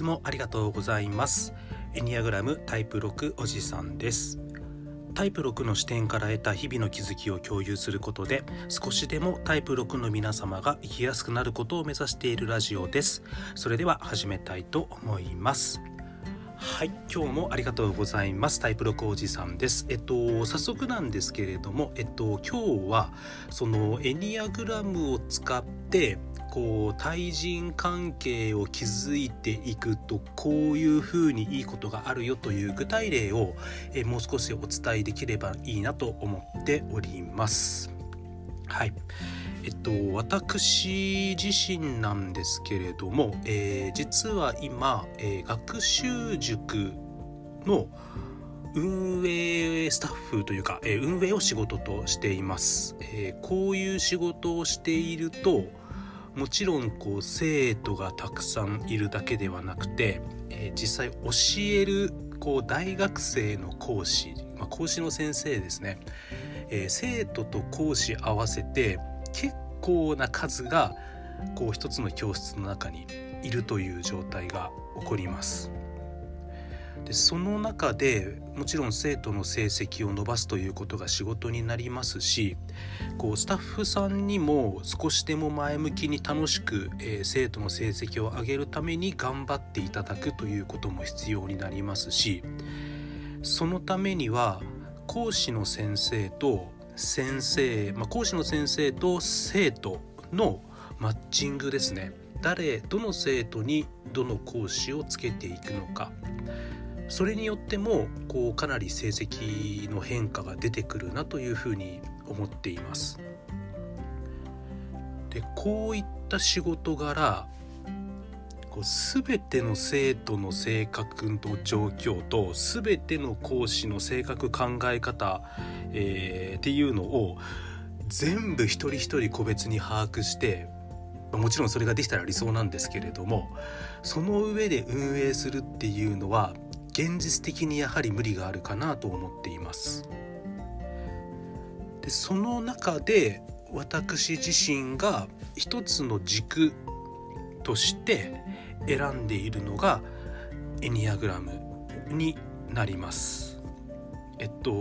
つもありがとうございます。エニアグラムタイプ6おじさんです。タイプ6の視点から得た日々の気づきを共有することで少しでもタイプ6の皆様が生きやすくなることを目指しているラジオです。それでは始めたいと思います。はい今日もありがとうございます。タイプ6おじさんです。えっと早速なんですけれどもえっと今日はそのエニアグラムを使ってこう対人関係を築いていくとこういうふうにいいことがあるよという具体例をえもう少しお伝えできればいいなと思っております。はいえっと、私自身なんですけれども、えー、実は今、えー、学習塾の運営スタッフというか、えー、運営を仕事としています、えこういう仕事をしているともちろんこう生徒がたくさんいるだけではなくて、え実際教えるこう大学生の講師、まあ、講師の先生ですね、え生徒と講師合わせて結構な数がこう一つの教室の中にいるという状態が起こります。でその中でもちろん生徒の成績を伸ばすということが仕事になりますしこうスタッフさんにも少しでも前向きに楽しく、えー、生徒の成績を上げるために頑張っていただくということも必要になりますしそのためには講師の先生と先生、まあ、講師の先生と生徒のマッチングですね。誰どの生徒にどの講師をつけていくのか。それによってもこうかなり成績の変化が出てくるなというふうに思っています。でこういった仕事柄こう全ての生徒の性格と状況と全ての講師の性格考え方、えー、っていうのを全部一人一人個別に把握してもちろんそれができたら理想なんですけれどもその上で運営するっていうのは現実的にやはり無理があるかなと思っています。でその中で私自身が一つの軸として選んでいるのがエニアグラムになります。えっと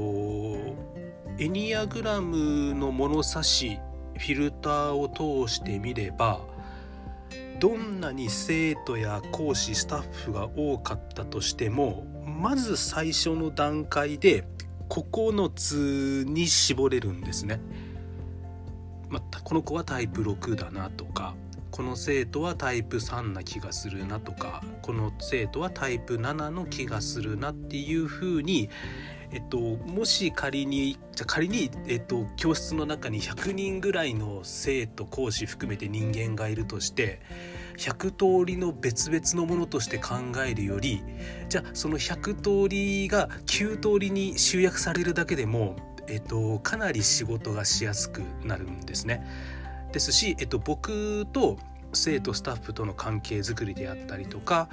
エニアグラムの物差しフィルターを通してみればどんなに生徒や講師スタッフが多かったとしてもまず最初の段階で9つに絞れるんですね。まあ、この子はタイプ6だなとかこの生徒はタイプ3な気がするなとかこの生徒はタイプ7の気がするなっていうふうに、えっと、もし仮にじゃ仮に、えっと、教室の中に100人ぐらいの生徒講師含めて人間がいるとして100通りの別々のものとして考えるよりじゃあその100通りが9通りに集約されるだけでも、えっと、かなり仕事がしやすくなるんですね。ですし、えっと、僕と生徒スタッフとの関係づくりであったりとか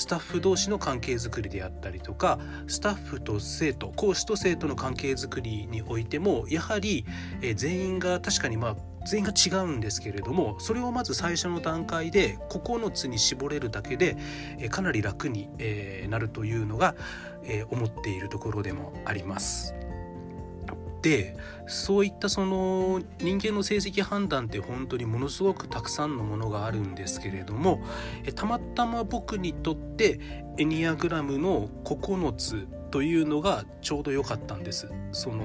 スタッフ同士の関係づくりであったりとかスタッフと生徒講師と生徒の関係づくりにおいてもやはり、え全員が確かにまあ全員が違うんですけれどもそれをまず最初の段階で9つに絞れるだけで、えかなり楽に、えなるというのが、え思っているところでもあります。でそういったその人間の成績判断って本当にものすごくたくさんのものがあるんですけれどもたまたま僕にとってエニアグラムの9つというのがちょうど良かったんです。その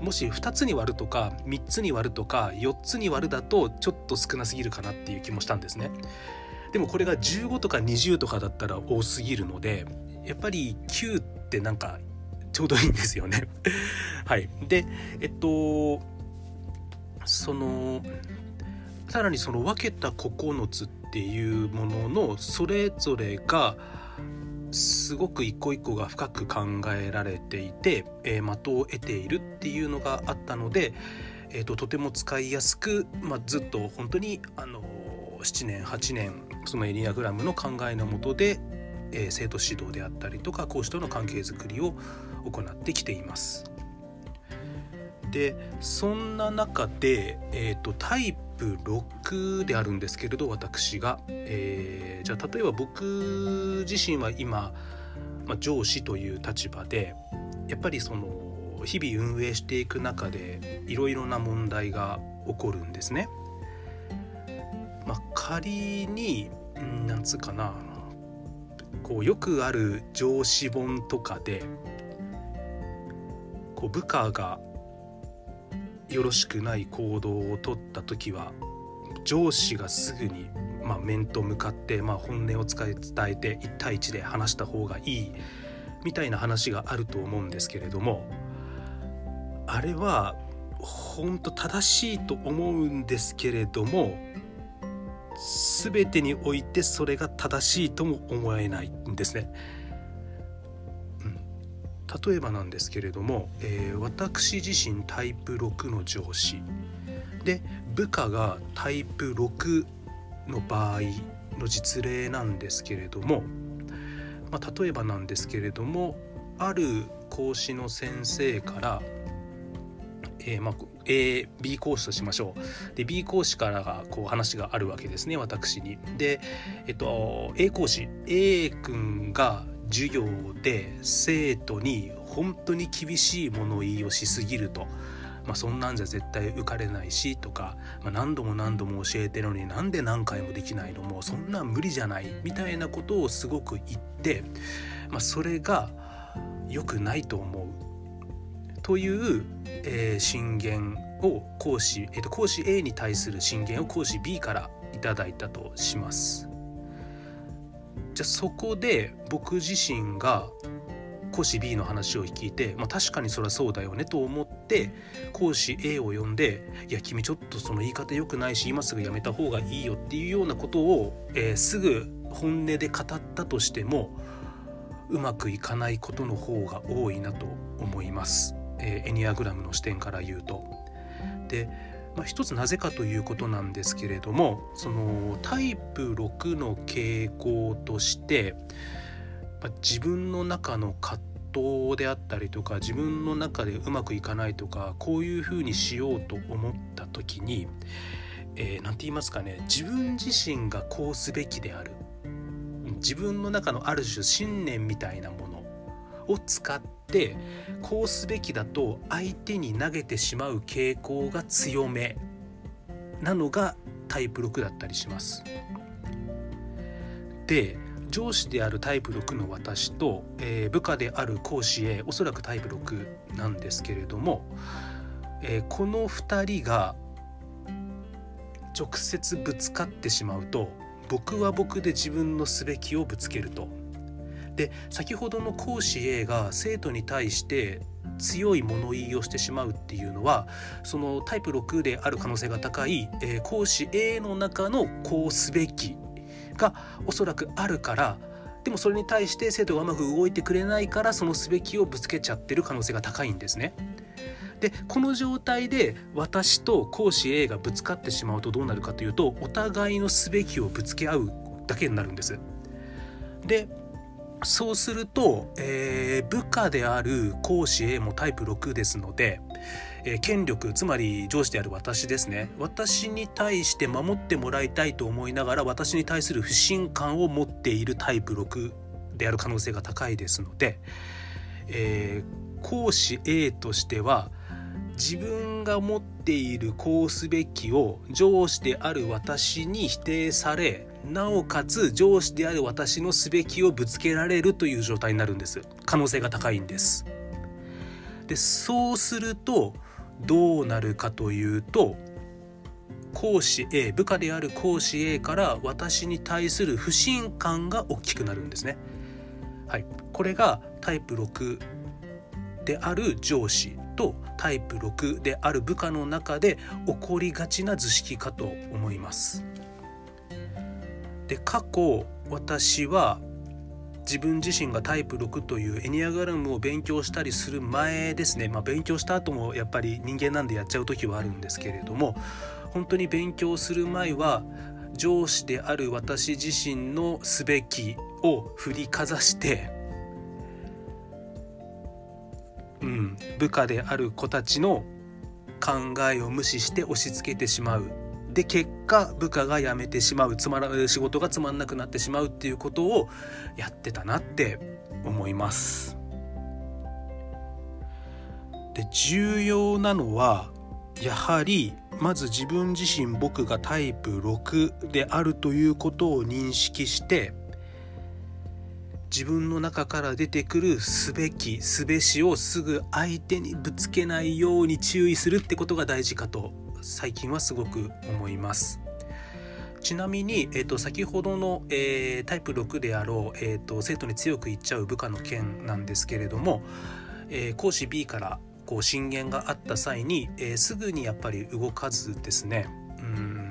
もし2つに割るとか3つに割るとか4つに割るだとちょっと少なすぎるかなっていう気もしたんですね。でもこれが15とか20とかだったら多すぎるのでやっぱり9ってなんかちょうどいいんですよね はい。で、えっと、その、さらにその分けた9つっていうもののそれぞれがすごく一個一個が深く考えられていて、えー、的を得ているっていうのがあったので、えーと、とても使いやすく、まあ、ずっと本当にあの7年8年そのエニアグラムの考えのもとで、えー、生徒指導であったりとか講師との関係づくりを行ってきています。でそんな中で、えーと、タイプ6であるんですけれど私が、えー、じゃあ例えば僕自身は今、まあ、上司という立場でやっぱりその日々運営していく中でいろいろな問題が起こるんですね。まあ、仮になんつうかなこうよくある上司本とかでこう部下がよろしくない行動をとった時は上司がすぐに、まあ、面と向かって、まあ、本音を伝えて1対1で話した方がいいみたいな話があると思うんですけれどもあれは本当正しいと思うんですけれども全てにおいてそれが正しいとも思えないんですね。例えばなんですけれども、えー、私自身タイプ6の上司で部下がタイプ6の場合の実例なんですけれども、まあ、例えばなんですけれどもある講師の先生からえー、まあ、A、B 講師としましょう。で、B 講師からがこう話があるわけですね、私に。で、えっと、A 講師、A 君が授業で生徒に本当に厳しい物言いをしすぎると。まあ、そんなんじゃ絶対受かれないしとか、まあ、何度も何度も教えてるのになんで何回もできないの？もうそんなん無理じゃない？みたいなことをすごく言って、まあ、それが良くないと思うという、えー、進言を講師、えーと、講師 A に対する進言を講師 B からいただいたとします。じゃあそこで僕自身が講師 B の話を聞いて、まあ、確かにそりゃそうだよねと思って講師 A を呼んで「いや君ちょっとその言い方良くないし今すぐやめた方がいいよ」っていうようなことを、えー、すぐ本音で語ったとしてもうまくいかないことの方が多いなと思います。えー、エニアグラムの視点から言うと。で、まあ、一つなぜかということなんですけれどもそのタイプ6の傾向として、まあ、自分の中の葛藤であったりとか自分の中でうまくいかないとかこういうふうにしようと思った時に何、えー、て言いますかね自分自身がこうすべきである自分の中のある種信念みたいなものを使ってこうすべきだと相手に投げてしまう傾向が強めなのがタイプ6だったりします。で上司であるタイプ6の私と、えー、部下である講師へおそらくタイプ6なんですけれども、えー、この2人が直接ぶつかってしまうと僕は僕で自分のすべきをぶつけるとで先ほどの講師 A が生徒に対して強い物言いをしてしまうっていうのはそのタイプ6である可能性が高い、えー、講師 A の中のこうすべきがおそらくあるからでもそれに対して生徒がうまく動いてくれないからそのすべきをぶつけちゃってる可能性が高いんですね。でこの状態で私と講師 A がぶつかってしまうとどうなるかというとお互いのすべきをぶつけ合うだけになるんです。でそうすると、えー、部下である講師 A もタイプ6ですので、えー、権力つまり上司である私ですね。私に対して守ってもらいたいと思いながら私に対する不信感を持っているタイプ6である可能性が高いですので、えー、講師 A としては自分が持っているこうすべきを上司である私に否定されなおかつ上司である私のすべきをぶつけられるという状態になるんです。可能性が高いんです。でそうするとどうなるかというと講師 A 部下である講師 A から私に対する不信感が大きくなるんですね。はい。これがタイプ6である上司とタイプ6である部下の中で起こりがちな図式かと思います。で過去私は自分自身がタイプ6というエニアグラムを勉強したりする前ですね、まあ、勉強した後もやっぱり人間なんでやっちゃう時はあるんですけれども本当に勉強する前は上司である私自身のすべきを振りかざして、うん、部下である子たちの考えを無視して押し付けてしまう。で結果部下が辞めてしまうつまら仕事がつまんなくなってしまうっていうことをやってたなって思います。で重要なのはやはりまず自分自身僕がタイプ6であるということを認識して自分の中から出てくるすべきすべしをすぐ相手にぶつけないように注意するってことが大事かと最近はすごく思います。ちなみに、えーと、先ほどの、えー、タイプ6であろう、えーと、生徒に強く言っちゃう部下の件なんですけれども、えー、講師 B からこう進言があった際に、えー、すぐにやっぱり動かずですね。うん。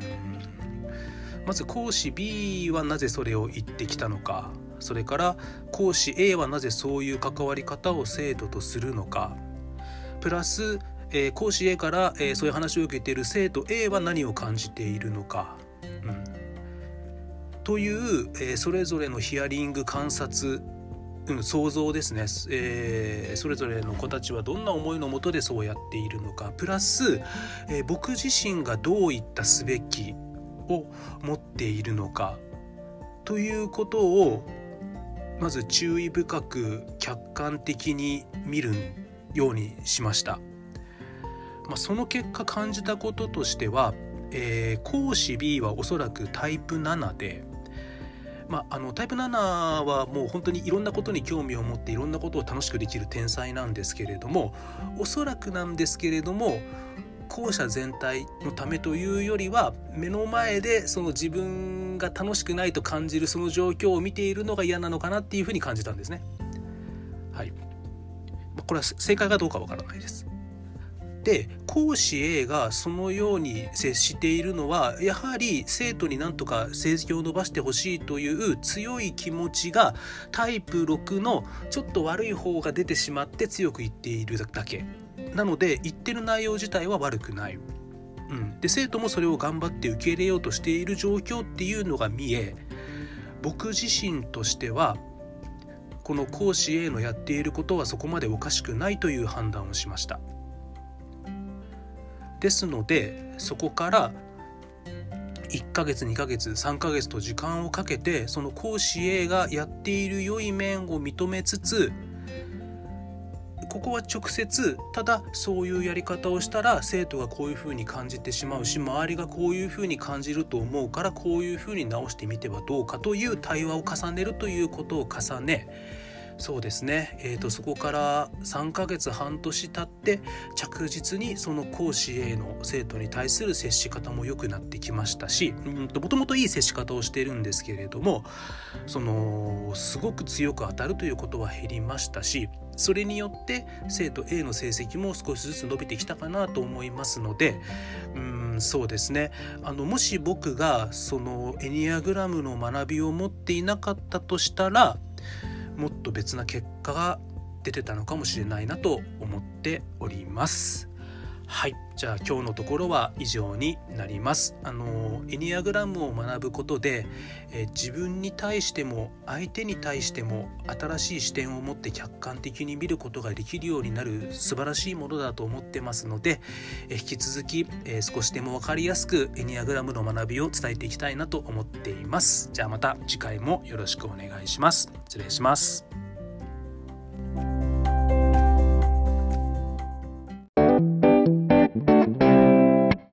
まず講師 B はなぜそれを言ってきたのか。それから講師 A はなぜそういう関わり方を生徒とするのか。プラス、えー、講師 A から、えー、そういう話を受けている生徒 A は何を感じているのか、うん、という、えー、それぞれのヒアリング観察うん、想像ですね、えー、それぞれの子たちはどんな思いのもとでそうやっているのか。プラス、えー、僕自身がどういったすべきを持っているのか。ということをまず注意深く客観的に見るようにしました、まあ、その結果感じたこととしては、えー、講師 B はおそらくタイプ7で、まあ、あのタイプ7はもう本当にいろんなことに興味を持っていろんなことを楽しくできる天才なんですけれどもおそらくなんですけれども校舎全体のためというよりは目の前でその自分が楽しくないと感じるその状況を見ているのが嫌なのかなっていうふうに感じたんですね。はい、これは正解かどうかわからないです。で講師 A がそのように接しているのはやはり生徒になんとか成績を伸ばしてほしいという強い気持ちがタイプ6のちょっと悪い方が出てしまって強く言っているだけ。なので言ってる内容自体は悪くない、うん、で生徒もそれを頑張って受け入れようとしている状況っていうのが見え僕自身としてはこの講師 A のやっていることはそこまでおかしくないという判断をしました。ですのでそこから1ヶ月2ヶ月3ヶ月と時間をかけてその講師 A がやっている良い面を認めつつここは直接ただそういうやり方をしたら生徒がこういうふうに感じてしまうし周りがこういうふうに感じると思うからこういうふうに直してみてはどうかという対話を重ねるということを重ねそうですね、えーと、そこから3ヶ月半年経って着実にその講師への生徒に対する接し方も良くなってきましたしもともといい接し方をしているんですけれどもそのすごく強く当たるということは減りましたしそれによって生徒 A の成績も少しずつ伸びてきたかなと思いますのでうんそうですね。あのもし僕がそのエニアグラムの学びを持っていなかったとしたらもっと別な結果が出てたのかもしれないなと思っております。はい。じゃあ今日のところは以上になります。あのエニアグラムを学ぶことで、え自分に対しても相手に対しても新しい視点を持って客観的に見ることができるようになる素晴らしいものだと思ってますので、え引き続き、え少しでも分かりやすくエニアグラムの学びを伝えていきたいなと思っています。じゃあまた次回もよろしくお願いします。失礼します。